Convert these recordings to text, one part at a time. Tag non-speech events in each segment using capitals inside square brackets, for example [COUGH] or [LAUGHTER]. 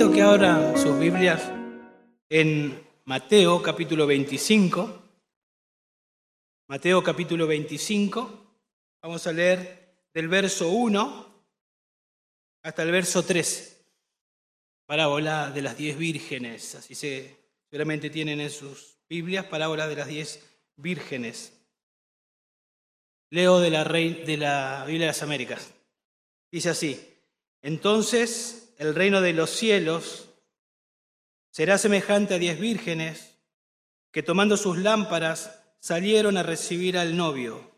invito que abran sus Biblias en Mateo capítulo 25. Mateo capítulo 25. Vamos a leer del verso 1 hasta el verso 3. Parábola de las diez vírgenes. Así se seguramente tienen en sus Biblias, parábola de las diez vírgenes. Leo de la, de la Biblia de las Américas. Dice así, entonces el reino de los cielos será semejante a diez vírgenes que tomando sus lámparas salieron a recibir al novio,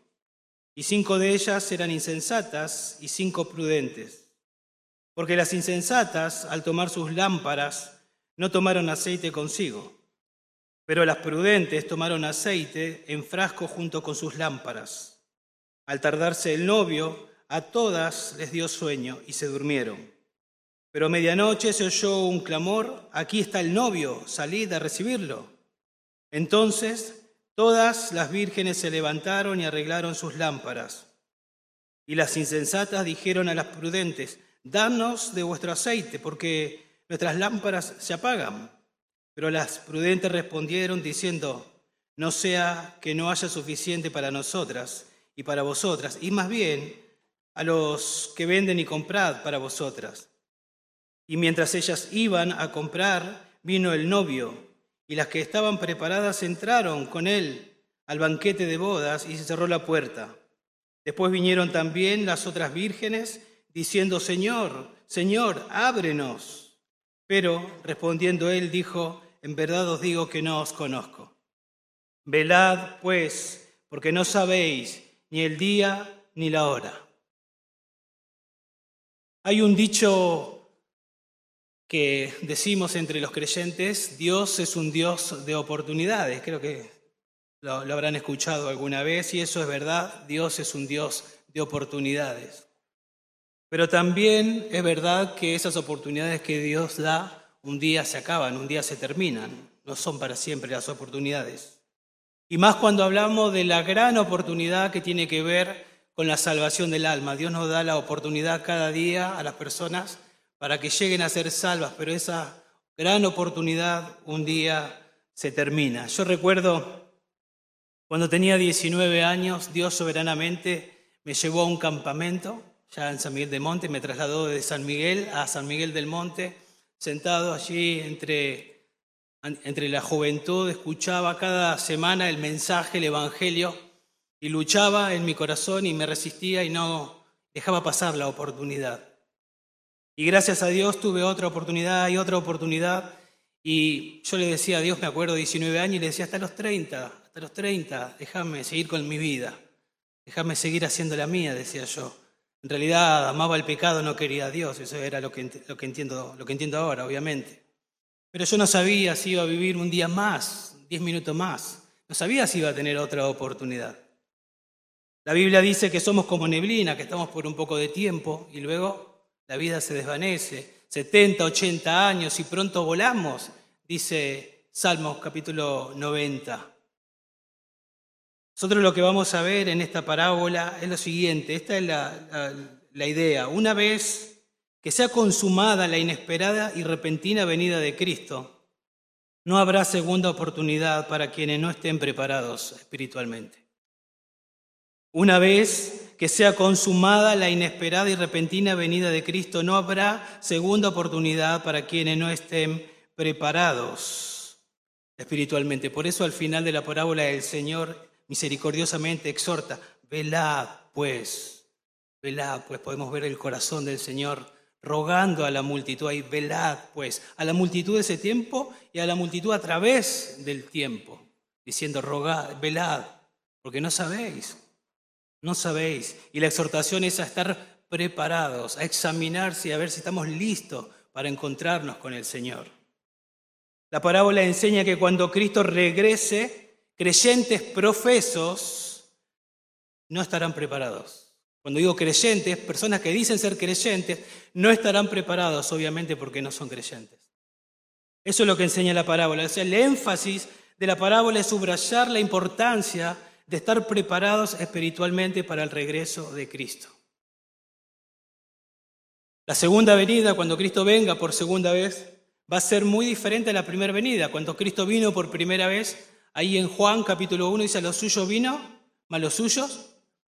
y cinco de ellas eran insensatas y cinco prudentes. Porque las insensatas, al tomar sus lámparas, no tomaron aceite consigo, pero las prudentes tomaron aceite en frasco junto con sus lámparas. Al tardarse el novio, a todas les dio sueño y se durmieron. Pero a medianoche se oyó un clamor, aquí está el novio, salid a recibirlo. Entonces todas las vírgenes se levantaron y arreglaron sus lámparas. Y las insensatas dijeron a las prudentes, danos de vuestro aceite, porque nuestras lámparas se apagan. Pero las prudentes respondieron diciendo, no sea que no haya suficiente para nosotras y para vosotras, y más bien a los que venden y comprad para vosotras. Y mientras ellas iban a comprar, vino el novio, y las que estaban preparadas entraron con él al banquete de bodas y se cerró la puerta. Después vinieron también las otras vírgenes, diciendo, Señor, Señor, ábrenos. Pero respondiendo él dijo, en verdad os digo que no os conozco. Velad, pues, porque no sabéis ni el día ni la hora. Hay un dicho que decimos entre los creyentes, Dios es un Dios de oportunidades. Creo que lo, habrán escuchado alguna vez y eso es verdad, Dios es un Dios de oportunidades. Pero también es verdad que esas oportunidades que Dios da un día se acaban, un día se terminan, no son para siempre las oportunidades. Y más cuando hablamos de la gran oportunidad que tiene que ver con la salvación del alma. Dios nos da la oportunidad cada día a las personas para que lleguen a ser salvas, pero esa gran oportunidad un día se termina. Yo recuerdo cuando tenía 19 años, Dios soberanamente me llevó a un campamento, ya en San Miguel del Monte, me trasladó de San Miguel a San Miguel del Monte, sentado allí entre, entre la juventud, escuchaba cada semana el mensaje, el Evangelio, y luchaba en mi corazón y me resistía y no dejaba pasar la oportunidad. Y gracias a Dios tuve otra oportunidad y otra oportunidad. Y yo le decía a Dios, me acuerdo, 19 años, y le decía, hasta los 30, hasta los 30, déjame seguir con mi vida, déjame seguir haciendo la mía, decía yo. En realidad amaba el pecado, no quería a Dios, eso era lo que, lo que, entiendo, lo que entiendo ahora, obviamente. Pero yo no sabía si iba a vivir un día más, diez minutos más, no sabía si iba a tener otra oportunidad. La Biblia dice que somos como neblina, que estamos por un poco de tiempo y luego la vida se desvanece. 70, 80 años y pronto volamos, dice Salmos capítulo 90. Nosotros lo que vamos a ver en esta parábola es lo siguiente, esta es la, la idea. Una vez que sea consumada la inesperada y repentina venida de Cristo, no habrá segunda oportunidad para quienes no estén preparados espiritualmente. Una vez que sea consumada la inesperada y repentina venida de Cristo, no habrá segunda oportunidad para quienes no estén preparados espiritualmente. Por eso al final de la parábola el Señor misericordiosamente exhorta, velad pues, velad pues, podemos ver el corazón del Señor rogando a la multitud ahí, velad pues, a la multitud de ese tiempo y a la multitud a través del tiempo, diciendo, velad, porque no sabéis no sabéis. Y la exhortación es a estar preparados, a examinarse y a ver si estamos listos para encontrarnos con el Señor. La parábola enseña que cuando Cristo regrese, creyentes profesos no estarán preparados. Cuando digo creyentes, personas que dicen ser creyentes, no estarán preparados, obviamente, porque no son creyentes. Eso es lo que enseña la parábola. O sea, el énfasis de la parábola es subrayar la importancia de estar preparados espiritualmente para el regreso de Cristo. La segunda venida, cuando Cristo venga por segunda vez, va a ser muy diferente a la primera venida. Cuando Cristo vino por primera vez, ahí en Juan capítulo 1 dice, los suyos vino, mas los suyos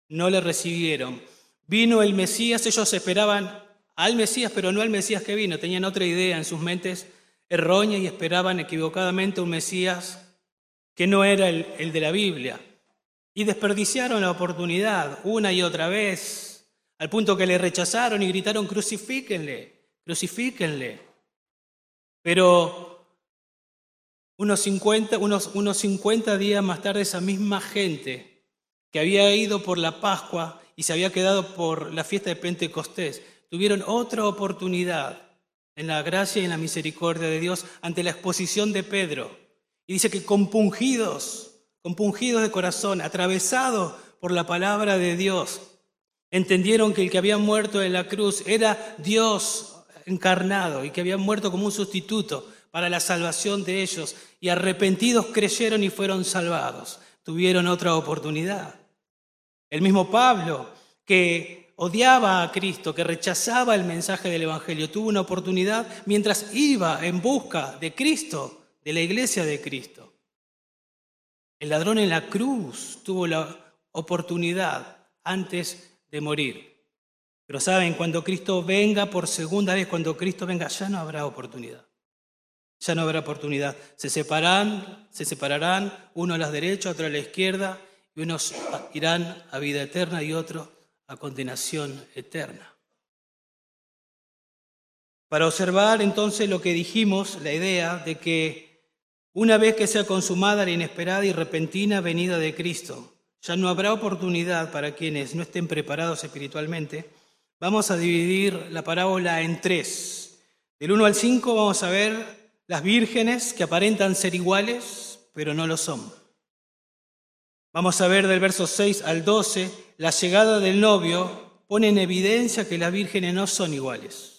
no le recibieron. Vino el Mesías, ellos esperaban al Mesías, pero no al Mesías que vino, tenían otra idea en sus mentes errónea y esperaban equivocadamente un Mesías que no era el, el de la Biblia. Y desperdiciaron la oportunidad una y otra vez, al punto que le rechazaron y gritaron, crucifíquenle, crucifíquenle. Pero unos 50, unos, unos 50 días más tarde esa misma gente que había ido por la Pascua y se había quedado por la fiesta de Pentecostés, tuvieron otra oportunidad en la gracia y en la misericordia de Dios ante la exposición de Pedro. Y dice que compungidos, compungidos de corazón, atravesados por la palabra de Dios, entendieron que el que había muerto en la cruz era Dios encarnado y que había muerto como un sustituto para la salvación de ellos. Y arrepentidos creyeron y fueron salvados. Tuvieron otra oportunidad. El mismo Pablo, que odiaba a Cristo, que rechazaba el mensaje del Evangelio, tuvo una oportunidad mientras iba en busca de Cristo, de la iglesia de Cristo. El ladrón en la cruz tuvo la oportunidad antes de morir. Pero saben, cuando Cristo venga por segunda vez, cuando Cristo venga, ya no habrá oportunidad. Ya no habrá oportunidad. Se separarán, se separarán, uno a la derecha, otro a la izquierda, y unos irán a vida eterna y otros a condenación eterna. Para observar entonces lo que dijimos, la idea de que una vez que sea consumada la inesperada y repentina venida de Cristo, ya no habrá oportunidad para quienes no estén preparados espiritualmente, vamos a dividir la parábola en tres. Del 1 al 5 vamos a ver las vírgenes que aparentan ser iguales, pero no lo son. Vamos a ver del verso 6 al 12, la llegada del novio pone en evidencia que las vírgenes no son iguales.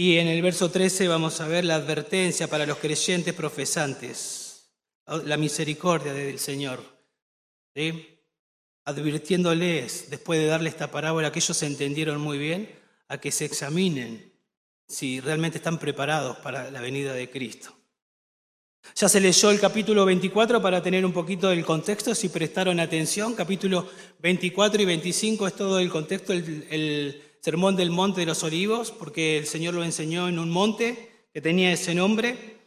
Y en el verso 13 vamos a ver la advertencia para los creyentes profesantes, la misericordia del Señor, advirtiéndoles, después de darle esta parábola que ellos entendieron muy bien, a que se examinen si realmente están preparados para la venida de Cristo. Ya se leyó el capítulo 24 para tener un poquito del contexto, si prestaron atención. Capítulo 24 y 25 es todo el contexto, el, sermón del Monte de los Olivos, porque el Señor lo enseñó en un monte que tenía ese nombre.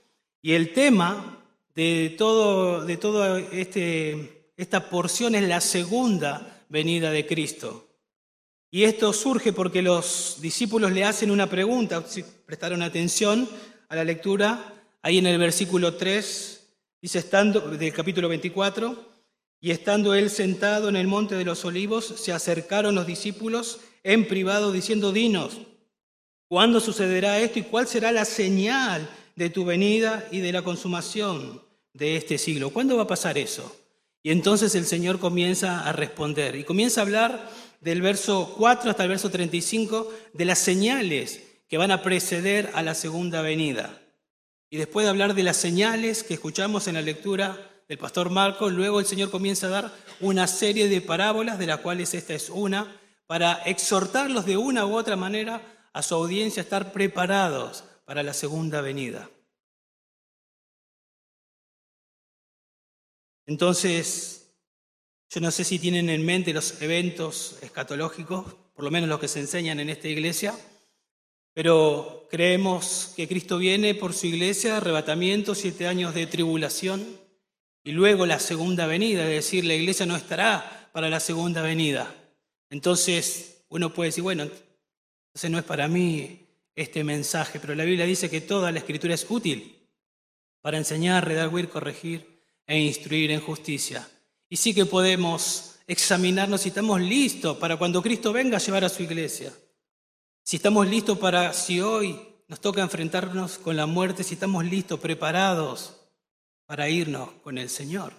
Y el tema de todo, de todo este, esta porción es la segunda venida de Cristo. Y esto surge porque los discípulos le hacen una pregunta, si prestaron atención a la lectura, Ahí en el versículo 3 dice, estando, del capítulo 24, y estando él sentado en el monte de los olivos, se acercaron los discípulos en privado diciendo, dinos, ¿cuándo sucederá esto y cuál será la señal de tu venida y de la consumación de este siglo? ¿Cuándo va a pasar eso? Y entonces el Señor comienza a responder y comienza a hablar del verso 4 hasta el verso 35 de las señales que van a preceder a la segunda venida. Y después de hablar de las señales que escuchamos en la lectura del pastor Marco, luego el Señor comienza a dar una serie de parábolas, de las cuales esta es una, para exhortarlos de una u otra manera a su audiencia a estar preparados para la segunda venida. Entonces, yo no sé si tienen en mente los eventos escatológicos, por lo menos los que se enseñan en esta iglesia, pero creemos que Cristo viene por su iglesia, arrebatamiento, siete años de tribulación y luego la segunda venida, es decir, la iglesia no estará para la segunda venida. Entonces uno puede decir, bueno, entonces no es para mí este mensaje, pero la Biblia dice que toda la escritura es útil para enseñar, redarguir, corregir e instruir en justicia. Y sí que podemos examinarnos si estamos listos para cuando Cristo venga a llevar a su iglesia. Si estamos listos para, si hoy nos toca enfrentarnos con la muerte, si estamos listos, preparados para irnos con el Señor.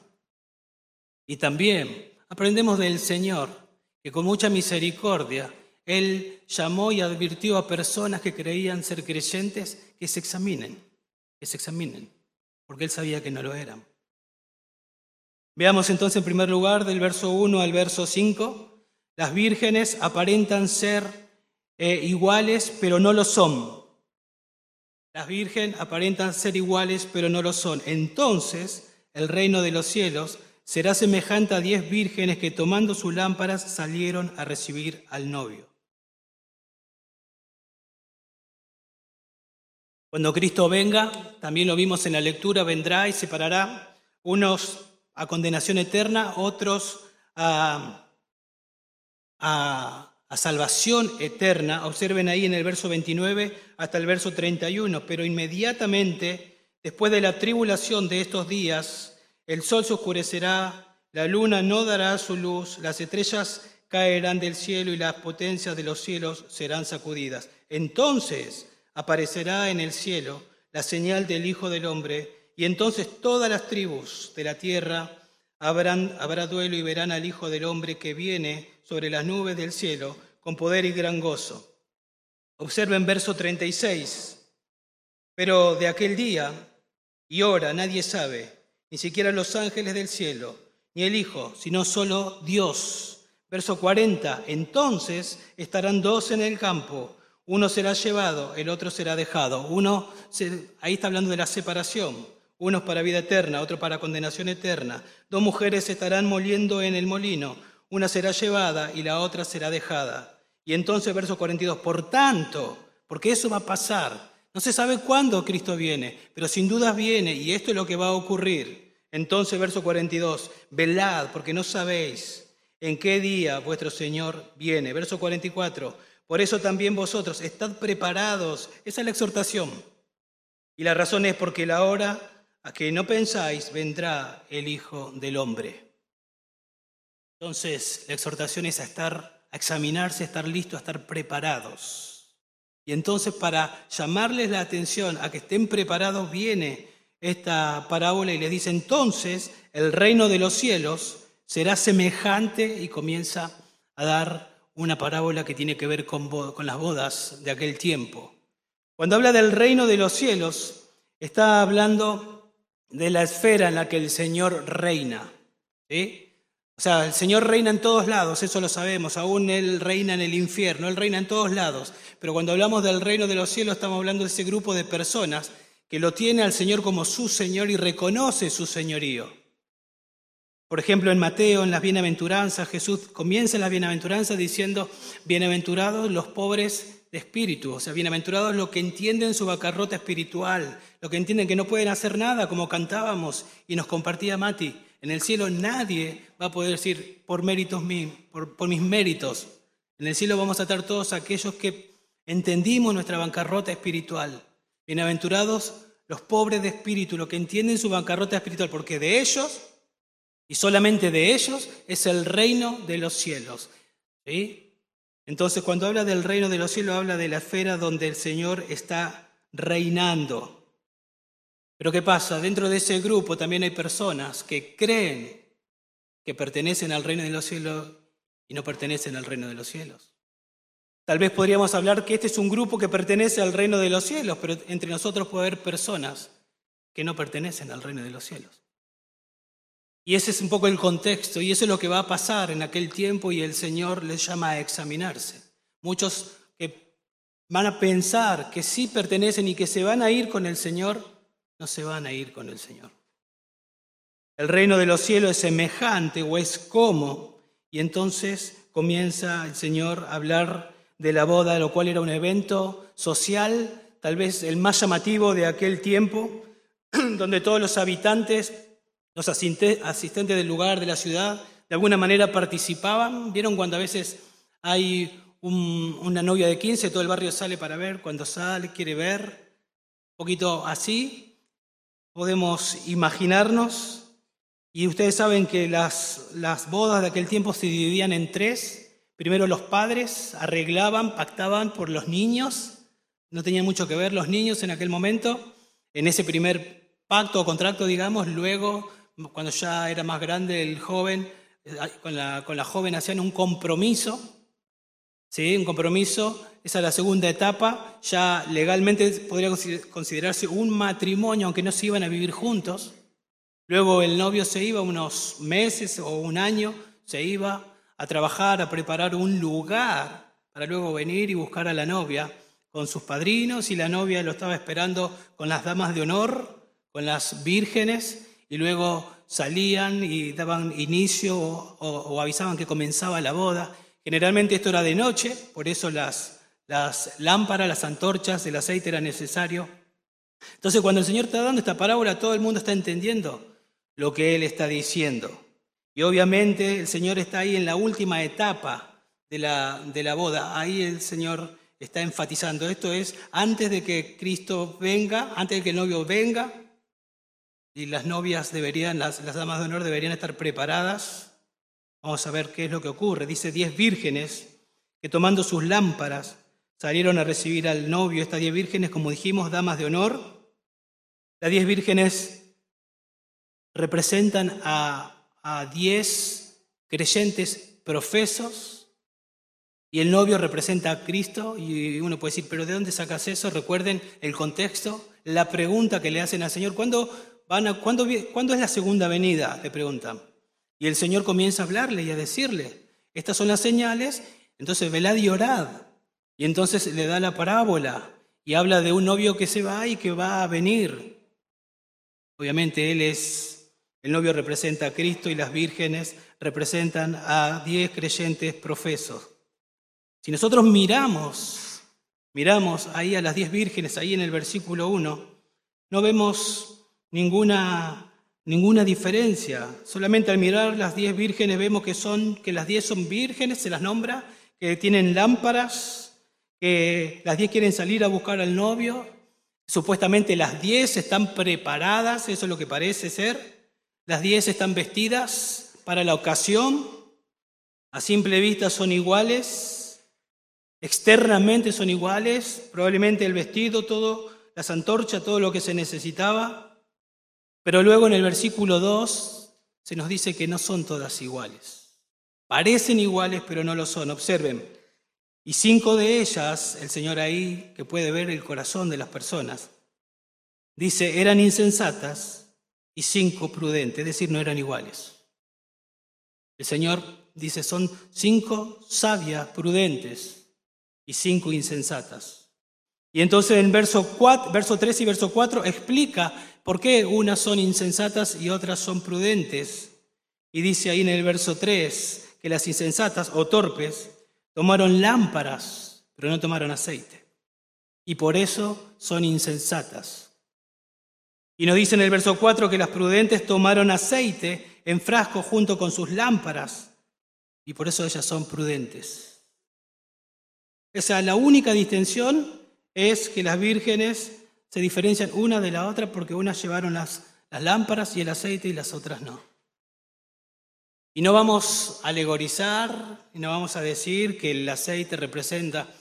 Y también aprendemos del Señor que con mucha misericordia Él llamó y advirtió a personas que creían ser creyentes que se examinen, que se examinen, porque Él sabía que no lo eran. Veamos entonces en primer lugar del verso 1 al verso 5, las vírgenes aparentan ser eh, iguales, pero no lo son. Las virgen aparentan ser iguales, pero no lo son. Entonces el reino de los cielos será semejante a diez vírgenes que tomando sus lámparas salieron a recibir al novio. Cuando Cristo venga, también lo vimos en la lectura, vendrá y separará unos a condenación eterna, otros a, salvación eterna. Observen ahí en el verso 29 hasta el verso 31, pero inmediatamente, después de la tribulación de estos días, el sol se oscurecerá, la luna no dará su luz, las estrellas caerán del cielo y las potencias de los cielos serán sacudidas. Entonces aparecerá en el cielo la señal del Hijo del Hombre, y entonces todas las tribus de la tierra habrán, habrá duelo y verán al Hijo del Hombre que viene sobre las nubes del cielo con poder y gran gozo. Observen verso 36. Pero de aquel día y hora nadie sabe, ni siquiera los ángeles del cielo, ni el Hijo, sino solo Dios. Verso 40. Entonces estarán dos en el campo uno será llevado, el otro será dejado. Uno, ahí está hablando de la separación. Uno es para vida eterna, otro para condenación eterna. Dos mujeres estarán moliendo en el molino. Una será llevada y la otra será dejada. Y entonces, verso 42, por tanto, porque eso va a pasar. No se sabe cuándo Cristo viene, pero sin dudas viene y esto es lo que va a ocurrir. Entonces, verso 42, velad porque no sabéis en qué día vuestro Señor viene. Verso 44, por eso también vosotros, estad preparados. Esa es la exhortación. Y la razón es porque la hora a que no pensáis vendrá el Hijo del Hombre. Entonces, la exhortación es a estar, a examinarse, a estar listos, a estar preparados. Y entonces, para llamarles la atención a que estén preparados, viene esta parábola y les dice, entonces el reino de los cielos será semejante y comienza a dar una parábola que tiene que ver con, las bodas de aquel tiempo. Cuando habla del reino de los cielos, está hablando de la esfera en la que el Señor reina. O sea, el Señor reina en todos lados, eso lo sabemos, aún Él reina en el infierno, Él reina en todos lados. Pero cuando hablamos del reino de los cielos, estamos hablando de ese grupo de personas que lo tiene al Señor como su Señor y reconoce su señorío. Por ejemplo, en Mateo, en las bienaventuranzas, Jesús comienza en las bienaventuranzas diciendo, bienaventurados los pobres de espíritu, o sea, bienaventurados los que entienden su bancarrota espiritual, los que entienden que no pueden hacer nada, como cantábamos y nos compartía Mati. En el cielo nadie va a poder decir, por méritos míos, por, mis méritos. En el cielo vamos a estar todos aquellos que entendimos nuestra bancarrota espiritual. Bienaventurados los pobres de espíritu, los que entienden su bancarrota espiritual, porque de ellos y solamente de ellos es el reino de los cielos. Entonces, cuando habla del reino de los cielos, habla de la esfera donde el Señor está reinando. Pero ¿qué pasa? Dentro de ese grupo también hay personas que creen que pertenecen al reino de los cielos y no pertenecen al reino de los cielos. Tal vez podríamos hablar que este es un grupo que pertenece al reino de los cielos, pero entre nosotros puede haber personas que no pertenecen al reino de los cielos. Y ese es un poco el contexto y eso es lo que va a pasar en aquel tiempo y el Señor les llama a examinarse. Muchos que van a pensar que sí pertenecen y que se van a ir con el Señor, no se van a ir con el Señor. El reino de los cielos es semejante o es como, y entonces comienza el Señor a hablar de la boda, lo cual era un evento social, tal vez el más llamativo de aquel tiempo, [CLEARS THROAT] donde todos los habitantes los asistentes del lugar, de la ciudad, de alguna manera participaban. ¿Vieron cuando a veces hay una novia de 15, todo el barrio sale para ver, cuando sale quiere ver? Un poquito así. Podemos imaginarnos. Y ustedes saben que las, las bodas de aquel tiempo se dividían en tres. Primero los padres arreglaban, pactaban por los niños. No tenían mucho que ver los niños en aquel momento. En ese primer pacto o contrato, digamos, luego cuando ya era más grande el joven, eh, con la, con la joven hacían un compromiso, ¿sí? un compromiso, esa es la segunda etapa, ya legalmente podría considerarse un matrimonio, aunque no se iban a vivir juntos. Luego el novio se iba unos meses o un año, se iba a trabajar, a preparar un lugar para luego venir y buscar a la novia con sus padrinos y la novia lo estaba esperando con las damas de honor, con las vírgenes, y luego salían y daban inicio o, avisaban que comenzaba la boda. Generalmente esto era de noche, por eso las, lámparas, las antorchas, el aceite era necesario. Entonces cuando el Señor está dando esta parábola, todo el mundo está entendiendo lo que Él está diciendo. Y obviamente el Señor está ahí en la última etapa de la, de la boda. Ahí el Señor está enfatizando. Esto es antes de que Cristo venga, antes de que el novio venga, y las novias deberían, las, las damas de honor deberían estar preparadas. Vamos a ver qué es lo que ocurre. Dice diez vírgenes que tomando sus lámparas salieron a recibir al novio. Estas diez vírgenes, como dijimos, damas de honor. Las diez vírgenes representan a, diez creyentes profesos y el novio representa a Cristo y uno puede decir, pero ¿de dónde sacas eso? Recuerden el contexto, la pregunta que le hacen al Señor. ¿Cuándo, van a, ¿cuándo, ¿cuándo es la segunda venida? Le preguntan. Y el Señor comienza a hablarle y a decirle, estas son las señales, entonces velad y orad. Y entonces le da la parábola y habla de un novio que se va y que va a venir. Obviamente él es, el novio representa a Cristo y las vírgenes representan a diez creyentes profesos. Si nosotros miramos, miramos ahí a las diez vírgenes, ahí en el versículo 1, no vemos ninguna, ninguna diferencia. Solamente al mirar las diez vírgenes vemos que, son, que las diez son vírgenes, se las nombra, que tienen lámparas, que las diez quieren salir a buscar al novio. Supuestamente las diez están preparadas, eso es lo que parece ser. Las diez están vestidas para la ocasión. A simple vista son iguales, Externamente son iguales, probablemente el vestido, todo, las antorchas, todo lo que se necesitaba. Pero luego en el versículo 2 se nos dice que no son todas iguales. Parecen iguales, pero no lo son. Observen. Y cinco de ellas, el Señor ahí, que puede ver el corazón de las personas, dice, eran insensatas y cinco prudentes, es decir, no eran iguales. El Señor dice, son cinco sabias, prudentes, y cinco insensatas. Y entonces en verso, 4, verso 3 y verso 4 explica por qué unas son insensatas y otras son prudentes. Y dice ahí en el verso 3 que las insensatas o torpes tomaron lámparas, pero no tomaron aceite. Y por eso son insensatas. Y nos dice en el verso 4 que las prudentes tomaron aceite en frasco junto con sus lámparas. Y por eso ellas son prudentes. O sea, la única distinción es que las vírgenes se diferencian una de la otra porque unas llevaron las, lámparas y el aceite y las otras no. Y no vamos a alegorizar y no vamos a decir que el aceite representa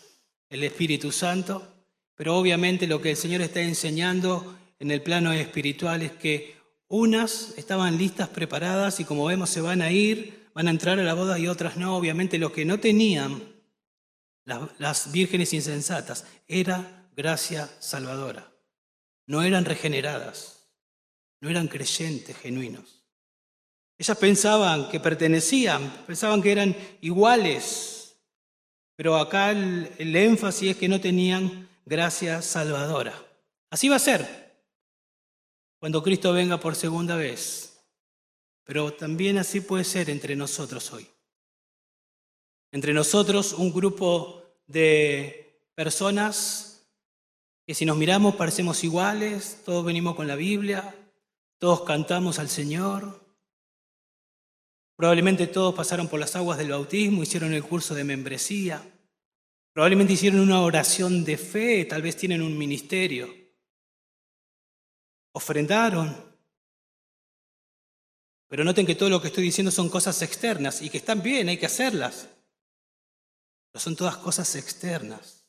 el Espíritu Santo, pero obviamente lo que el Señor está enseñando en el plano espiritual es que unas estaban listas, preparadas y como vemos se van a ir, van a entrar a la boda y otras no. Obviamente lo que no tenían las vírgenes insensatas, era gracia salvadora. No eran regeneradas, no eran creyentes genuinos. Ellas pensaban que pertenecían, pensaban que eran iguales, pero acá el, el énfasis es que no tenían gracia salvadora. Así va a ser cuando Cristo venga por segunda vez, pero también así puede ser entre nosotros hoy. Entre nosotros un grupo de personas que si nos miramos parecemos iguales, todos venimos con la Biblia, todos cantamos al Señor. Probablemente todos pasaron por las aguas del bautismo, hicieron el curso de membresía. Probablemente hicieron una oración de fe, tal vez tienen un ministerio. Ofrendaron. Pero noten que todo lo que estoy diciendo son cosas externas y que están bien, hay que hacerlas son todas cosas externas.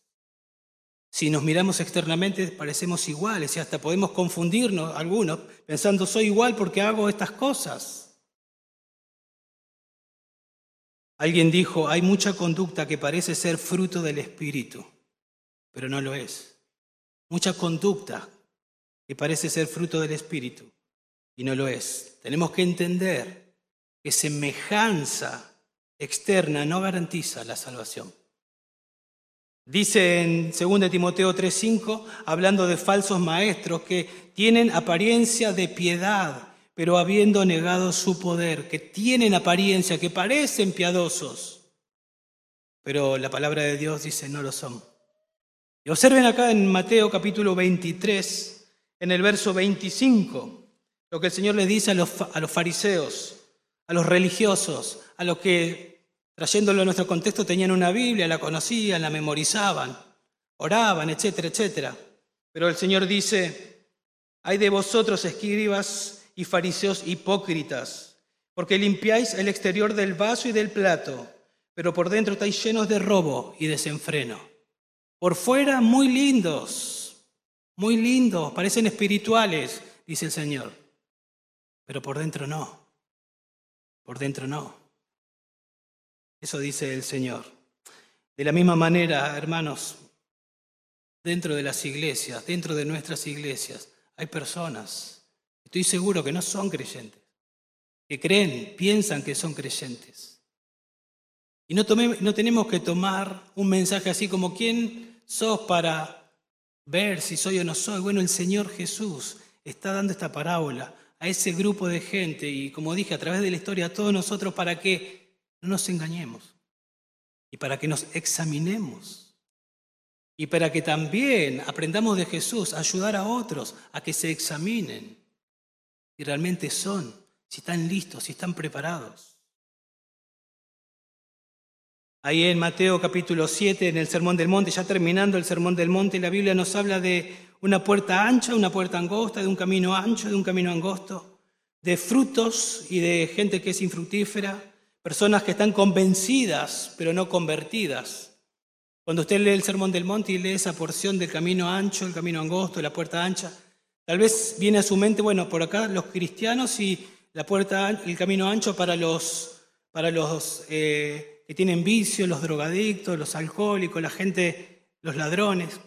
Si nos miramos externamente parecemos iguales y hasta podemos confundirnos algunos pensando soy igual porque hago estas cosas. Alguien dijo, hay mucha conducta que parece ser fruto del Espíritu, pero no lo es. Mucha conducta que parece ser fruto del Espíritu y no lo es. Tenemos que entender que semejanza externa no garantiza la salvación. Dice en 2 Timoteo 3:5, hablando de falsos maestros que tienen apariencia de piedad, pero habiendo negado su poder, que tienen apariencia, que parecen piadosos, pero la palabra de Dios dice no lo son. Y observen acá en Mateo capítulo 23, en el verso 25, lo que el Señor le dice a los, a los fariseos, a los religiosos, a los que Trayéndolo a nuestro contexto, tenían una Biblia, la conocían, la memorizaban, oraban, etcétera, etcétera. Pero el Señor dice, hay de vosotros escribas y fariseos hipócritas, porque limpiáis el exterior del vaso y del plato, pero por dentro estáis llenos de robo y desenfreno. Por fuera muy lindos, muy lindos, parecen espirituales, dice el Señor, pero por dentro no, por dentro no. Eso dice el Señor. De la misma manera, hermanos, dentro de las iglesias, dentro de nuestras iglesias, hay personas, estoy seguro que no son creyentes, que creen, piensan que son creyentes. Y no, tenemos que tomar un mensaje así como, ¿quién sos para ver si soy o no soy? Bueno, el Señor Jesús está dando esta parábola a ese grupo de gente y como dije, a través de la historia, a todos nosotros para que no nos engañemos. Y para que nos examinemos. Y para que también aprendamos de Jesús a ayudar a otros a que se examinen. Si realmente son, si están listos, si están preparados. Ahí en Mateo capítulo 7, en el Sermón del Monte, ya terminando el Sermón del Monte, la Biblia nos habla de una puerta ancha, una puerta angosta, de un camino ancho, de un camino angosto, de frutos y de gente que es infructífera, personas que están convencidas, pero no convertidas. Cuando usted lee el Sermón del Monte y lee esa porción del camino ancho, el camino angosto, la puerta ancha, tal vez viene a su mente, bueno, por acá los cristianos y la puerta, el camino ancho para los, para los eh, que tienen vicio, los drogadictos, los alcohólicos, la gente, los ladrones.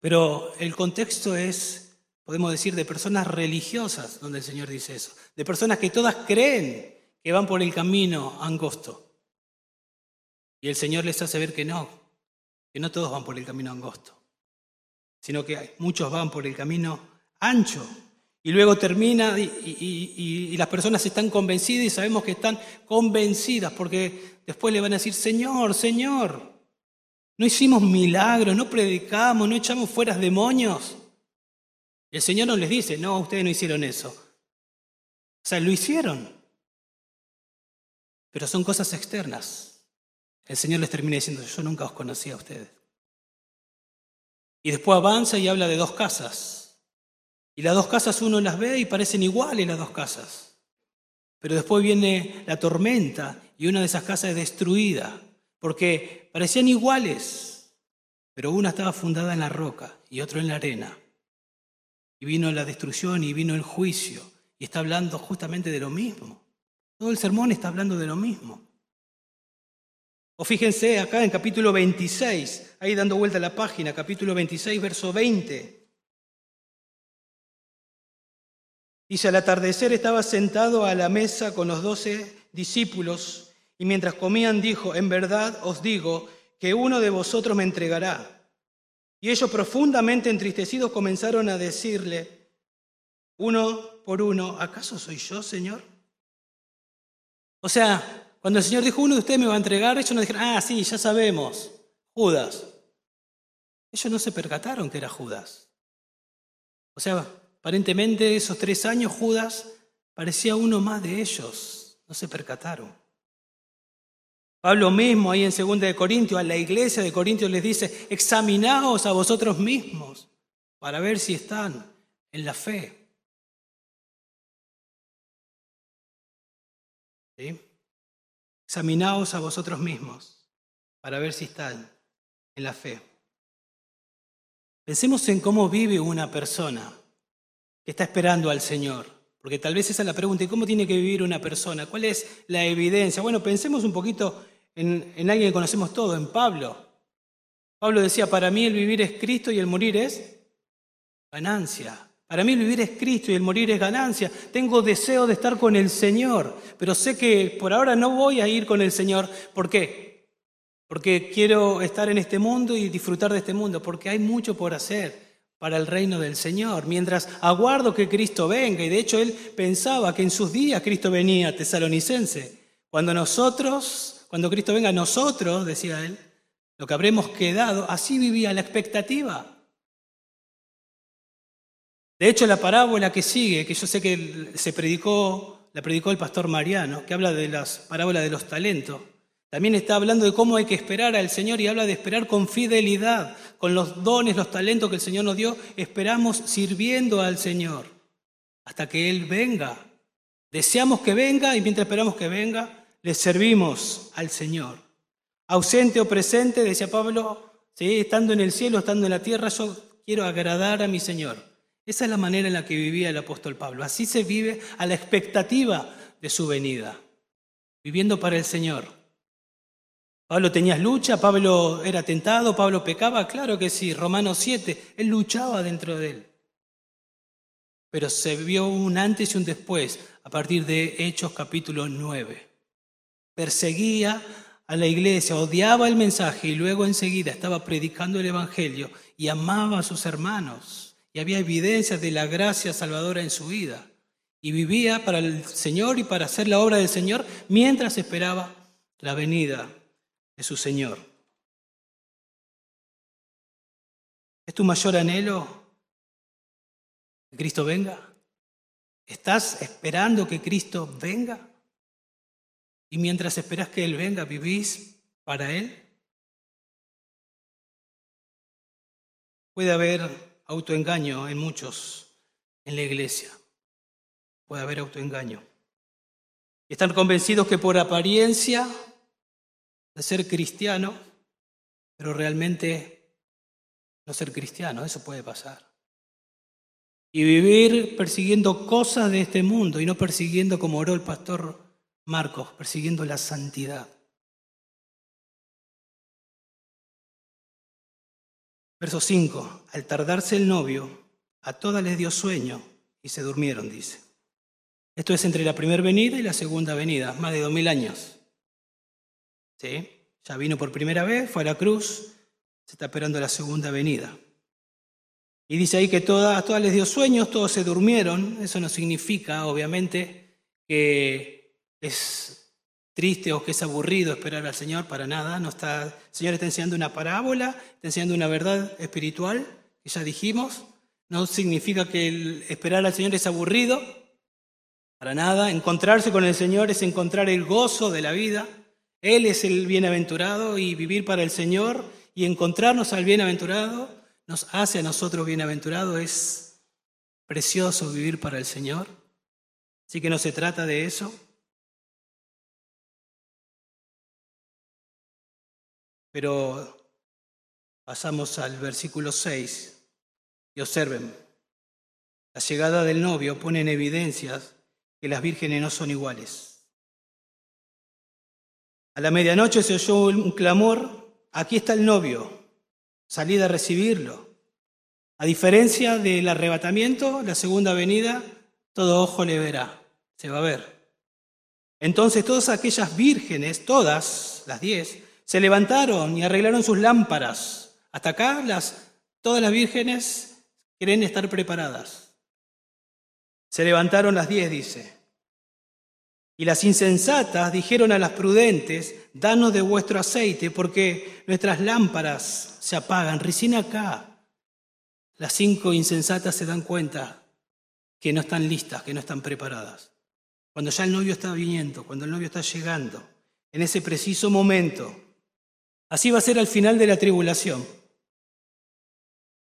Pero el contexto es, podemos decir, de personas religiosas, donde el Señor dice eso, de personas que todas creen que van por el camino angosto. Y el Señor les hace ver que no, que no todos van por el camino angosto, sino que muchos van por el camino ancho. Y luego termina y, las personas están convencidas y sabemos que están convencidas porque después le van a decir, Señor, Señor, no hicimos milagros, no predicamos, no echamos fuera demonios. El Señor no les dice, no, ustedes no hicieron eso. O sea, lo hicieron pero son cosas externas. El Señor les termina diciendo, yo nunca os conocí a ustedes. Y después avanza y habla de dos casas. Y las dos casas uno las ve y parecen iguales las dos casas. Pero después viene la tormenta y una de esas casas es destruida, porque parecían iguales, pero una estaba fundada en la roca y otra en la arena. Y vino la destrucción y vino el juicio. Y está hablando justamente de lo mismo. Todo el sermón está hablando de lo mismo. O fíjense acá en capítulo 26, ahí dando vuelta a la página, capítulo 26, verso 20. Dice, al atardecer estaba sentado a la mesa con los doce discípulos y mientras comían dijo, en verdad os digo que uno de vosotros me entregará. Y ellos profundamente entristecidos comenzaron a decirle, uno por uno, ¿acaso soy yo, Señor? O sea, cuando el Señor dijo, uno de ustedes me va a entregar, ellos no dijeron, ah, sí, ya sabemos, Judas. Ellos no se percataron que era Judas. O sea, aparentemente esos tres años Judas parecía uno más de ellos. No se percataron. Pablo mismo ahí en 2 de Corintios, a la iglesia de Corintios les dice, examinaos a vosotros mismos para ver si están en la fe. Examinaos a vosotros mismos para ver si están en la fe. Pensemos en cómo vive una persona que está esperando al Señor. Porque tal vez esa es la pregunta, ¿y cómo tiene que vivir una persona? ¿Cuál es la evidencia? Bueno, pensemos un poquito en, en alguien que conocemos todo, en Pablo. Pablo decía, para mí el vivir es Cristo y el morir es ganancia. Para mí vivir es Cristo y el morir es ganancia. Tengo deseo de estar con el Señor, pero sé que por ahora no voy a ir con el Señor. ¿Por qué? porque quiero estar en este mundo y disfrutar de este mundo, porque hay mucho por hacer para el reino del Señor, mientras aguardo que Cristo venga. Y de hecho él pensaba que en sus días Cristo venía tesalonicense. Cuando nosotros, cuando Cristo venga, nosotros, decía él, lo que habremos quedado, así vivía la expectativa. De hecho, la parábola que sigue, que yo sé que se predicó, la predicó el pastor Mariano, que habla de las parábolas de los talentos, también está hablando de cómo hay que esperar al Señor y habla de esperar con fidelidad, con los dones, los talentos que el Señor nos dio, esperamos sirviendo al Señor hasta que Él venga. Deseamos que venga y mientras esperamos que venga, le servimos al Señor. Ausente o presente, decía Pablo, ¿sí? estando en el cielo, estando en la tierra, yo quiero agradar a mi Señor. Esa es la manera en la que vivía el apóstol Pablo. Así se vive a la expectativa de su venida, viviendo para el Señor. Pablo tenía lucha, Pablo era tentado, Pablo pecaba, claro que sí, Romanos 7, él luchaba dentro de él. Pero se vio un antes y un después a partir de Hechos capítulo 9. Perseguía a la iglesia, odiaba el mensaje y luego enseguida estaba predicando el Evangelio y amaba a sus hermanos. Y había evidencias de la gracia salvadora en su vida. Y vivía para el Señor y para hacer la obra del Señor mientras esperaba la venida de su Señor. ¿Es tu mayor anhelo que Cristo venga? ¿Estás esperando que Cristo venga? Y mientras esperas que Él venga, ¿vivís para Él? Puede haber autoengaño en muchos en la iglesia. Puede haber autoengaño. Están convencidos que por apariencia de ser cristiano, pero realmente no ser cristiano, eso puede pasar. Y vivir persiguiendo cosas de este mundo y no persiguiendo como oró el pastor Marcos, persiguiendo la santidad. Verso 5. Al tardarse el novio, a todas les dio sueño y se durmieron, dice. Esto es entre la primera venida y la segunda venida, más de dos mil años. ¿Sí? Ya vino por primera vez, fue a la cruz, se está esperando la segunda venida. Y dice ahí que todas, todas les dio sueños, todos se durmieron. Eso no significa, obviamente, que es triste o que es aburrido esperar al Señor, para nada. No está, el Señor está enseñando una parábola, está enseñando una verdad espiritual, que ya dijimos. No significa que esperar al Señor es aburrido, para nada. Encontrarse con el Señor es encontrar el gozo de la vida. Él es el bienaventurado y vivir para el Señor y encontrarnos al bienaventurado nos hace a nosotros bienaventurados. Es precioso vivir para el Señor. Así que no se trata de eso. Pero pasamos al versículo 6 y observen. La llegada del novio pone en evidencias que las vírgenes no son iguales. A la medianoche se oyó un clamor, aquí está el novio, salid a recibirlo. A diferencia del arrebatamiento, la segunda venida, todo ojo le verá, se va a ver. Entonces todas aquellas vírgenes, todas las diez, se levantaron y arreglaron sus lámparas. Hasta acá las, todas las vírgenes quieren estar preparadas. Se levantaron las diez, dice. Y las insensatas dijeron a las prudentes, danos de vuestro aceite, porque nuestras lámparas se apagan. Recién acá, las cinco insensatas se dan cuenta que no están listas, que no están preparadas. Cuando ya el novio está viniendo, cuando el novio está llegando, en ese preciso momento. Así va a ser al final de la tribulación.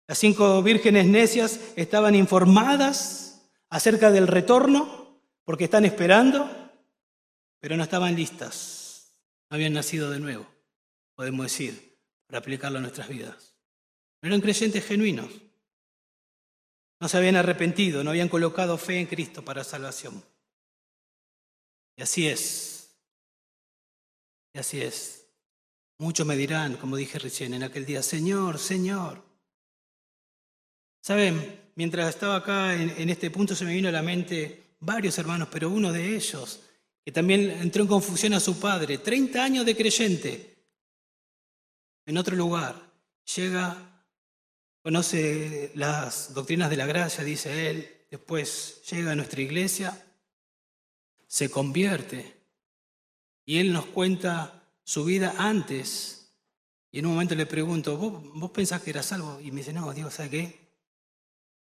Las cinco vírgenes necias estaban informadas acerca del retorno porque están esperando pero no estaban listas, no habían nacido de nuevo, podemos decir, para aplicarlo a nuestras vidas. No eran creyentes genuinos, no se habían arrepentido, no habían colocado fe en Cristo para salvación. Y así es, y así es. Muchos me dirán, como dije recién en aquel día, Señor, Señor. Saben, mientras estaba acá en, en este punto se me vino a la mente varios hermanos, pero uno de ellos que también entró en confusión a su padre, 30 años de creyente, en otro lugar, llega, conoce las doctrinas de la gracia, dice él, después llega a nuestra iglesia, se convierte y él nos cuenta su vida antes. Y en un momento le pregunto, ¿vos, pensás que eras salvo? Y me dice, no, Dios, ¿sabe qué?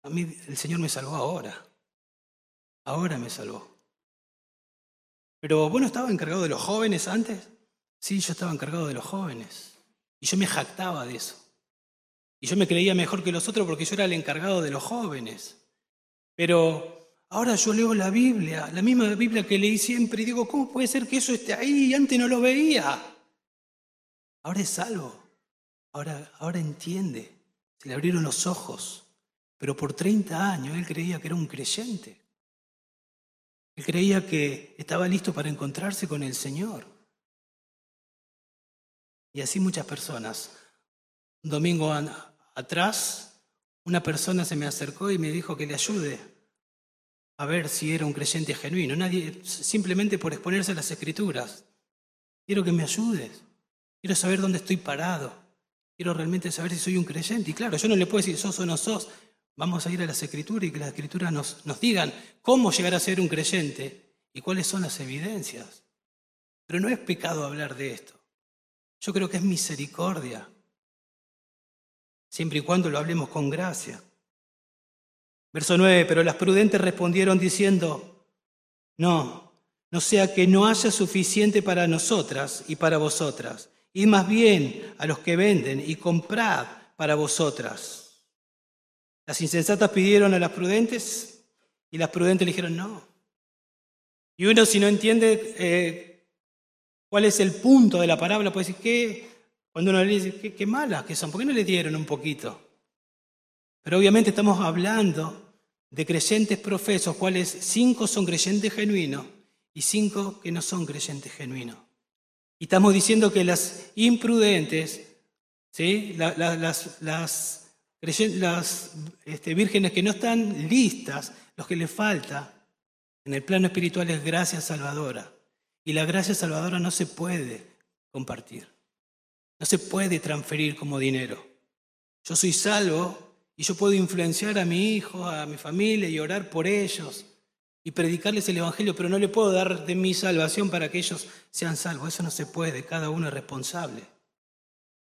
A mí el Señor me salvó ahora. Ahora me salvó. Pero vos no estabas encargado de los jóvenes antes. Sí, yo estaba encargado de los jóvenes. Y yo me jactaba de eso. Y yo me creía mejor que los otros porque yo era el encargado de los jóvenes. Pero ahora yo leo la Biblia, la misma Biblia que leí siempre, y digo, ¿cómo puede ser que eso esté ahí? Antes no lo veía. Ahora es salvo. Ahora, ahora entiende. Se le abrieron los ojos. Pero por 30 años él creía que era un creyente. Él creía que estaba listo para encontrarse con el Señor. Y así muchas personas. Un domingo atrás, una persona se me acercó y me dijo que le ayude a ver si era un creyente genuino. Nadie, simplemente por exponerse a las escrituras. Quiero que me ayudes. Quiero saber dónde estoy parado. Quiero realmente saber si soy un creyente. Y claro, yo no le puedo decir sos o no sos. Vamos a ir a las escrituras y que las escrituras nos, nos digan cómo llegar a ser un creyente y cuáles son las evidencias. Pero no es pecado hablar de esto. Yo creo que es misericordia, siempre y cuando lo hablemos con gracia. Verso 9, pero las prudentes respondieron diciendo, no, no sea que no haya suficiente para nosotras y para vosotras, id más bien a los que venden y comprad para vosotras. Las insensatas pidieron a las prudentes y las prudentes le dijeron no. Y uno si no entiende eh, ¿Cuál es el punto de la parábola? Puede decir, ¿qué? Cuando uno le dice, ¿qué, malas que son? ¿Por qué no le dieron un poquito? Pero obviamente estamos hablando de creyentes profesos, cuales cinco son creyentes genuinos y cinco que no son creyentes genuinos. Y estamos diciendo que las imprudentes, ¿sí? las, las, este, vírgenes que no están listas, los que les falta en el plano espiritual es gracia salvadora. Y la gracia salvadora no se puede compartir. No se puede transferir como dinero. Yo soy salvo y yo puedo influenciar a mi hijo, a mi familia y orar por ellos y predicarles el Evangelio, pero no le puedo dar de mi salvación para que ellos sean salvos. Eso no se puede, cada uno es responsable.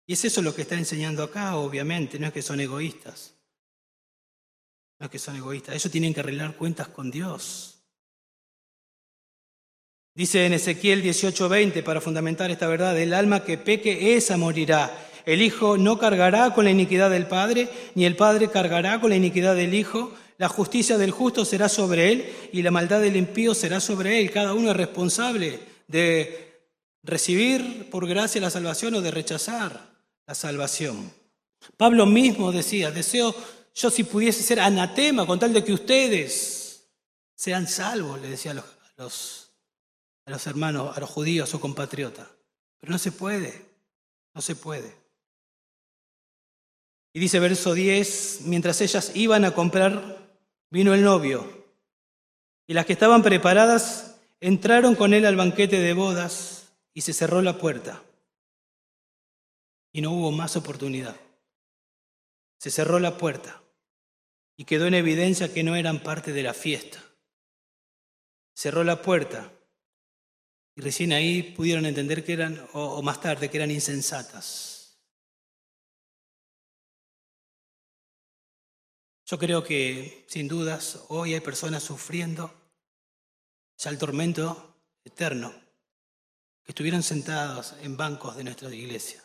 Y es eso lo que está enseñando acá, obviamente, no es que son egoístas. No es que son egoístas, ellos tienen que arreglar cuentas con Dios. Dice en Ezequiel 18:20, para fundamentar esta verdad, el alma que peque, esa morirá. El Hijo no cargará con la iniquidad del Padre, ni el Padre cargará con la iniquidad del Hijo. La justicia del justo será sobre él y la maldad del impío será sobre él. Cada uno es responsable de recibir por gracia la salvación o de rechazar la salvación. Pablo mismo decía, deseo yo si pudiese ser anatema con tal de que ustedes sean salvos, le decía a los a los hermanos, a los judíos o compatriotas. Pero no se puede, no se puede. Y dice verso 10, mientras ellas iban a comprar, vino el novio. Y las que estaban preparadas entraron con él al banquete de bodas y se cerró la puerta. Y no hubo más oportunidad. Se cerró la puerta y quedó en evidencia que no eran parte de la fiesta. Cerró la puerta y recién ahí pudieron entender que eran, o, más tarde, que eran insensatas. Yo creo que, sin dudas, hoy hay personas sufriendo ya el tormento eterno, que estuvieron sentados en bancos de nuestra iglesia,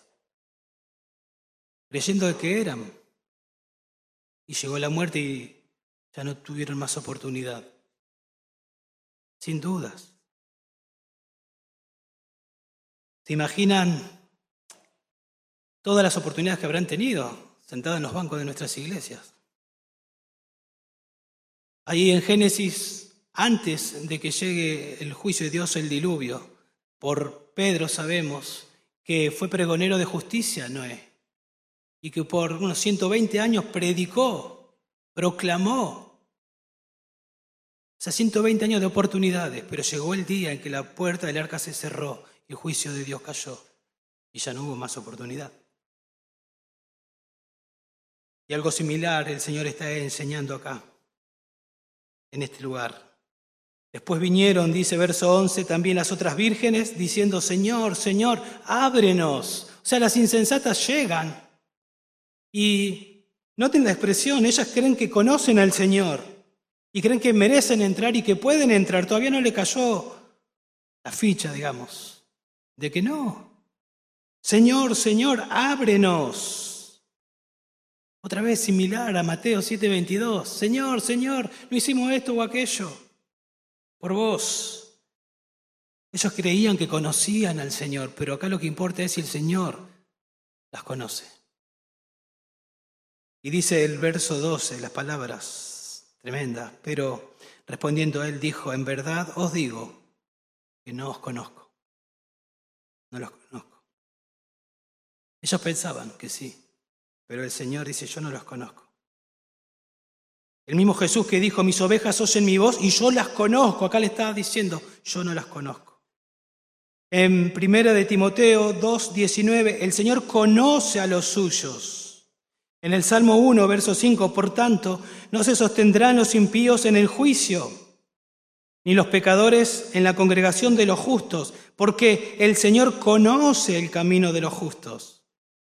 creyendo que eran, y llegó la muerte y ya no tuvieron más oportunidad. Sin dudas. ¿Se imaginan todas las oportunidades que habrán tenido sentados en los bancos de nuestras iglesias? Ahí en Génesis, antes de que llegue el juicio de Dios, el diluvio, por Pedro sabemos que fue pregonero de justicia Noé y que por unos 120 años predicó, proclamó. O sea, 120 años de oportunidades, pero llegó el día en que la puerta del arca se cerró el juicio de Dios cayó y ya no hubo más oportunidad. Y algo similar el Señor está enseñando acá, en este lugar. Después vinieron, dice verso 11, también las otras vírgenes diciendo, Señor, Señor, ábrenos. O sea, las insensatas llegan y noten la expresión, ellas creen que conocen al Señor y creen que merecen entrar y que pueden entrar. Todavía no le cayó la ficha, digamos, de que no. Señor, Señor, ábrenos. Otra vez similar a Mateo 7:22. Señor, Señor, no hicimos esto o aquello. Por vos. Ellos creían que conocían al Señor, pero acá lo que importa es si el Señor las conoce. Y dice el verso 12, las palabras tremendas, pero respondiendo a él dijo, en verdad os digo que no os conozco. No los conozco. Ellos pensaban que sí, pero el Señor dice, yo no los conozco. El mismo Jesús que dijo, mis ovejas oyen mi voz y yo las conozco. Acá le estaba diciendo, yo no las conozco. En primera de Timoteo 2.19, el Señor conoce a los suyos. En el Salmo 1, verso 5, por tanto, no se sostendrán los impíos en el juicio, ni los pecadores en la congregación de los justos, porque el Señor conoce el camino de los justos,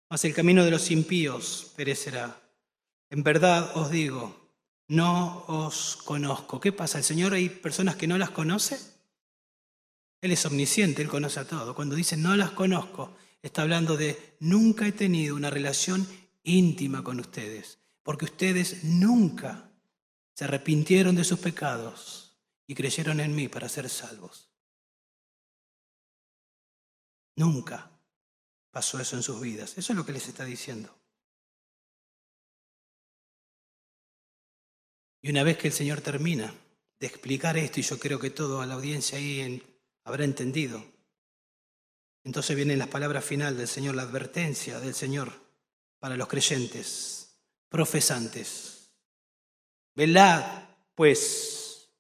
mas el camino de los impíos perecerá. En verdad os digo, no os conozco. ¿Qué pasa? ¿El Señor hay personas que no las conoce? Él es omnisciente, Él conoce a todo. Cuando dice no las conozco, está hablando de nunca he tenido una relación íntima con ustedes, porque ustedes nunca se arrepintieron de sus pecados y creyeron en mí para ser salvos. Nunca pasó eso en sus vidas. Eso es lo que les está diciendo. Y una vez que el Señor termina de explicar esto, y yo creo que toda la audiencia ahí habrá entendido, entonces vienen las palabras finales del Señor, la advertencia del Señor para los creyentes, profesantes. Velad, pues,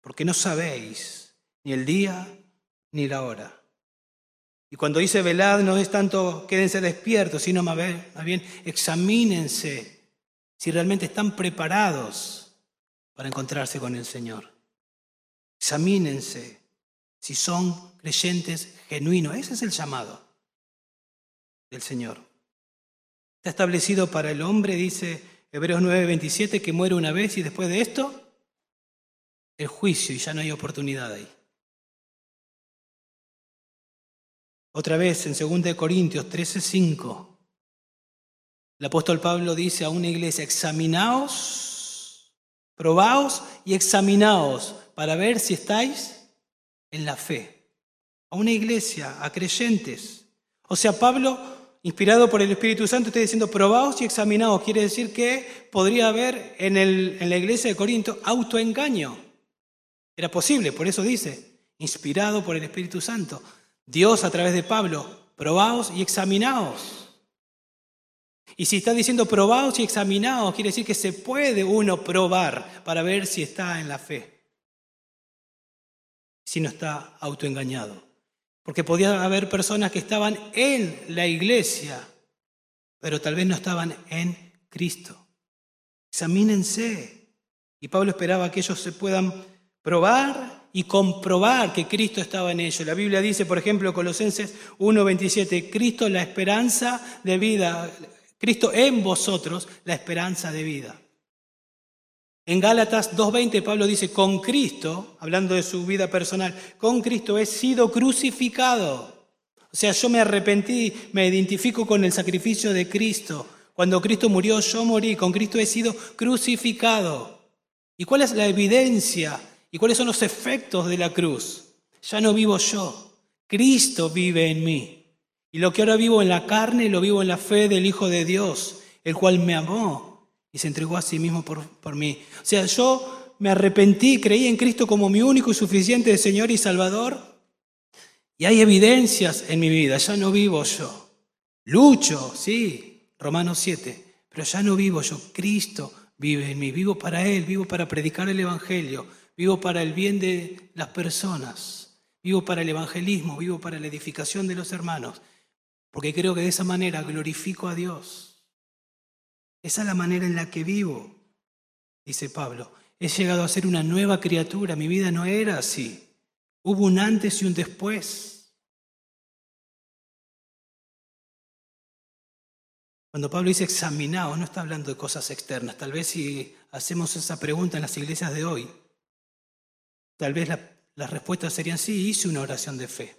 porque no sabéis ni el día ni la hora. Y cuando dice velad no es tanto quédense despiertos, sino más bien examínense si realmente están preparados para encontrarse con el Señor. Examínense si son creyentes genuinos. Ese es el llamado del Señor. Está establecido para el hombre, dice Hebreos 9:27, que muere una vez y después de esto, el juicio y ya no hay oportunidad ahí. Otra vez en 2 Corintios 13:5, el apóstol Pablo dice a una iglesia, examinaos Probaos y examinaos para ver si estáis en la fe. A una iglesia, a creyentes. O sea, Pablo, inspirado por el Espíritu Santo, está diciendo, probaos y examinaos. Quiere decir que podría haber en, en la iglesia de Corinto autoengaño. Era posible, por eso dice, inspirado por el Espíritu Santo. Dios a través de Pablo, probaos y examinaos. Y si está diciendo probaos y examinaos, quiere decir que se puede uno probar para ver si está en la fe, si no está autoengañado. Porque podía haber personas que estaban en la iglesia, pero tal vez no estaban en Cristo. Examínense. Y Pablo esperaba que ellos se puedan probar y comprobar que Cristo estaba en ellos. La Biblia dice, por ejemplo, Colosenses 1:27, Cristo la esperanza de vida, Cristo en vosotros, la esperanza de vida. En Gálatas 2.20 Pablo dice, con Cristo, hablando de su vida personal, con Cristo he sido crucificado. O sea, yo me arrepentí, me identifico con el sacrificio de Cristo. Cuando Cristo murió, yo morí, con Cristo he sido crucificado. ¿Y cuál es la evidencia? ¿Y cuáles son los efectos de la cruz? Ya no vivo yo, Cristo vive en mí. Y lo que ahora vivo en la carne, lo vivo en la fe del Hijo de Dios, el cual me amó y se entregó a sí mismo por, por mí. O sea, yo me arrepentí, creí en Cristo como mi único y suficiente Señor y Salvador. Y hay evidencias en mi vida, ya no vivo yo. Lucho, sí, Romanos 7, pero ya no vivo yo, Cristo vive en mí, vivo para Él, vivo para predicar el Evangelio, vivo para el bien de las personas, vivo para el evangelismo, vivo para la edificación de los hermanos, porque creo que de esa manera glorifico a Dios. Esa es la manera en la que vivo, dice Pablo. He llegado a ser una nueva criatura, mi vida no era así. Hubo un antes y un después. Cuando Pablo dice examinaos, no está hablando de cosas externas. Tal vez si hacemos esa pregunta en las iglesias de hoy, tal vez las respuestas serían sí, hice una oración de fe.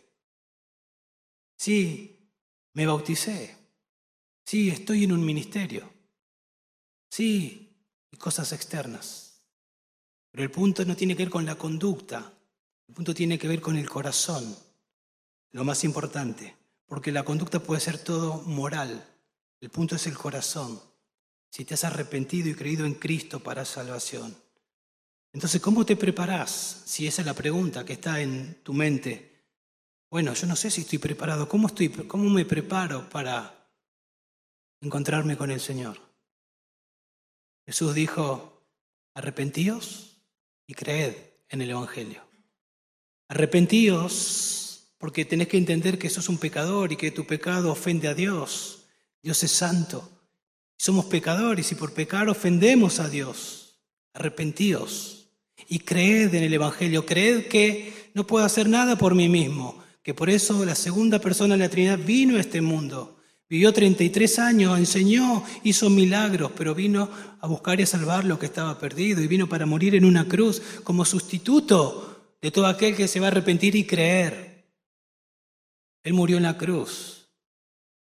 Sí, me bauticé. Sí, estoy en un ministerio. Sí, y cosas externas. Pero el punto no tiene que ver con la conducta, el punto tiene que ver con el corazón, lo más importante, porque la conducta puede ser todo moral, el punto es el corazón, si te has arrepentido y creído en Cristo para salvación. Entonces, ¿cómo te preparás? Si esa es la pregunta que está en tu mente. Bueno, yo no sé si estoy preparado. ¿Cómo, estoy, cómo me preparo para encontrarme con el Señor? Jesús dijo, arrepentíos y creed en el Evangelio. Arrepentíos porque tenés que entender que sos un pecador y que tu pecado ofende a Dios. Dios es santo. Somos pecadores y por pecar ofendemos a Dios. Arrepentíos y creed en el Evangelio. Creed que no puedo hacer nada por mí mismo, que por eso la segunda persona de la Trinidad vino a este mundo Vivió 33 años, enseñó, hizo milagros, pero vino a buscar y salvar lo que estaba perdido y vino para morir en una cruz como sustituto de todo aquel que se va a arrepentir y creer. Él murió en la cruz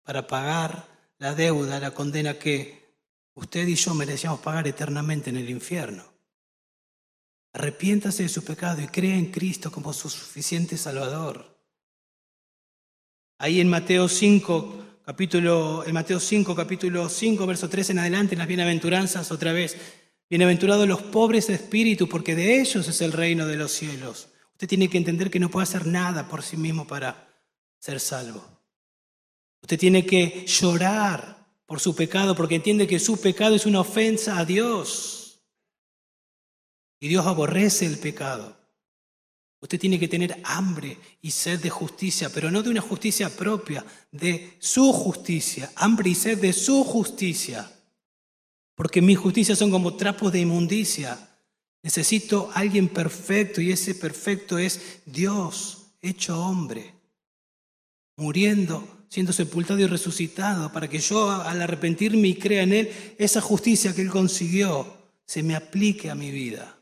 para pagar la deuda, la condena que usted y yo merecíamos pagar eternamente en el infierno. Arrepiéntase de su pecado y cree en Cristo como su suficiente Salvador. Ahí en Mateo 5, capítulo, en Mateo 5, capítulo 5, verso 3 en adelante, en las bienaventuranzas otra vez. Bienaventurados los pobres de espíritu, porque de ellos es el reino de los cielos. Usted tiene que entender que no puede hacer nada por sí mismo para ser salvo. Usted tiene que llorar por su pecado, porque entiende que su pecado es una ofensa a Dios. Y Dios aborrece el pecado. Usted tiene que tener hambre y sed de justicia, pero no de una justicia propia, de su justicia, hambre y sed de su justicia. Porque mis justicias son como trapos de inmundicia. Necesito a alguien perfecto y ese perfecto es Dios hecho hombre, muriendo, siendo sepultado y resucitado, para que yo al arrepentirme y crea en Él, esa justicia que Él consiguió se me aplique a mi vida.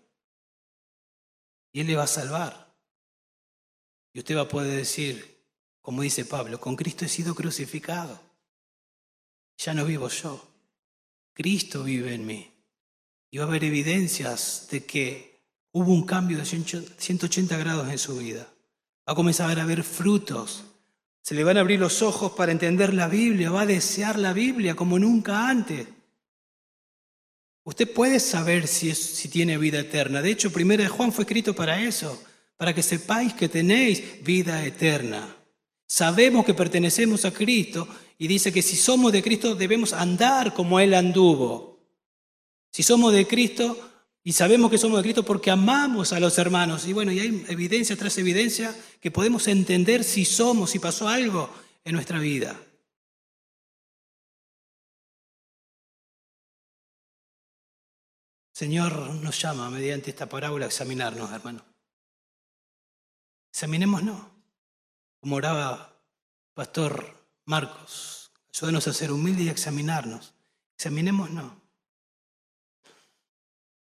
Y Él le va a salvar. Y usted va a poder decir, como dice Pablo, con Cristo he sido crucificado. Ya no vivo yo. Cristo vive en mí. Y va a haber evidencias de que hubo un cambio de 180 grados en su vida. Va a comenzar a ver frutos. Se le van a abrir los ojos para entender la Biblia. Va a desear la Biblia como nunca antes. Usted puede saber si, si tiene vida eterna. De hecho, Primera de Juan fue escrito para eso para que sepáis que tenéis vida eterna. Sabemos que pertenecemos a Cristo y dice que si somos de Cristo debemos andar como Él anduvo. Si somos de Cristo y sabemos que somos de Cristo porque amamos a los hermanos. Y bueno, y hay evidencia tras evidencia que podemos entender si somos, si pasó algo en nuestra vida. Señor nos llama mediante esta parábola a examinarnos, hermano. Examinémonos, como oraba Pastor Marcos. Ayúdanos a ser humildes y a examinarnos. Examinémonos.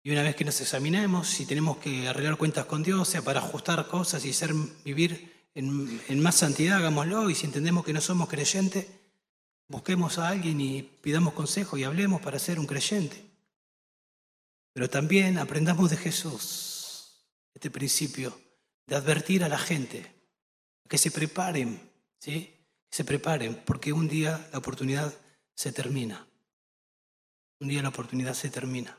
Y una vez que nos examinemos, si tenemos que arreglar cuentas con Dios, sea para ajustar cosas y ser, vivir en, más santidad, hagámoslo. Y si entendemos que no somos creyentes, busquemos a alguien y pidamos consejo y hablemos para ser un creyente. Pero también aprendamos de Jesús este principio de advertir a la gente que se preparen, ¿sí? Que se preparen, porque un día la oportunidad se termina. Un día la oportunidad se termina.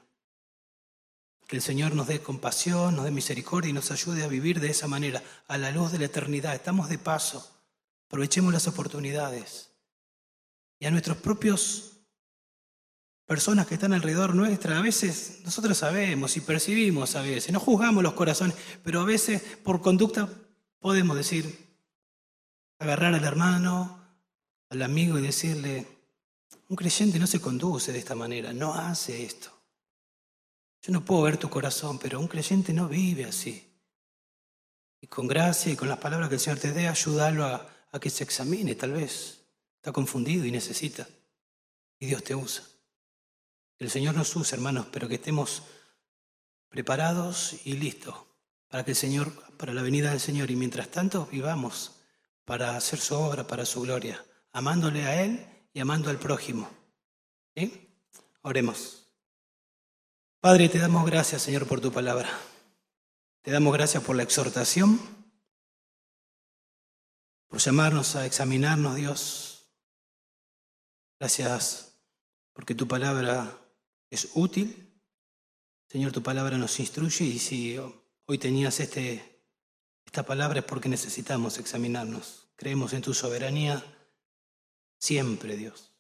Que el Señor nos dé compasión, nos dé misericordia y nos ayude a vivir de esa manera, a la luz de la eternidad. Estamos de paso. Aprovechemos las oportunidades. Y a nuestros propios personas que están alrededor nuestra, a veces nosotros sabemos y percibimos a veces, no juzgamos los corazones, pero a veces por conducta podemos decir, agarrar al hermano, al amigo y decirle, Un creyente no se conduce de esta manera, no hace esto. Yo no puedo ver tu corazón, pero un creyente no vive así. Y con gracia y con las palabras que el Señor te dé, ayúdalo a, a que se examine, tal vez. Está confundido y necesita. Y Dios te usa. El Señor nos usa, hermanos, pero que estemos preparados y listos para que el Señor, para la venida del Señor. Y mientras tanto, vivamos para hacer su obra, para su gloria, amándole a Él y amando al prójimo. Oremos. Padre, te damos gracias, Señor, por tu palabra. Te damos gracias por la exhortación, por llamarnos a examinarnos, Dios. Gracias porque tu palabra es útil. Señor, tu palabra nos instruye y si hoy tenías este, esta palabra es porque necesitamos examinarnos. Creemos en tu soberanía siempre, Dios.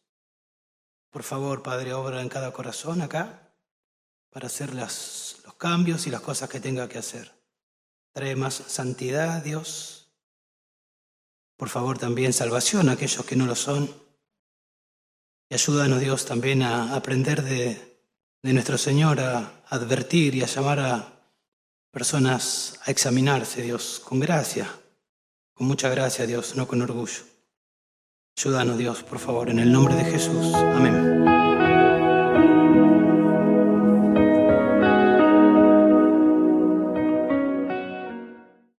Por favor, Padre, obra en cada corazón acá para hacer las, los cambios y las cosas que tenga que hacer. Trae más santidad, Dios. Por favor, también salvación a aquellos que no lo son. Y ayúdanos, Dios, también a aprender de, de nuestro Señor a advertir y a llamar a personas a examinarse, Dios, con gracia, con mucha gracia, Dios, no con orgullo. Ayúdanos, Dios, por favor, en el nombre de Jesús. Amén.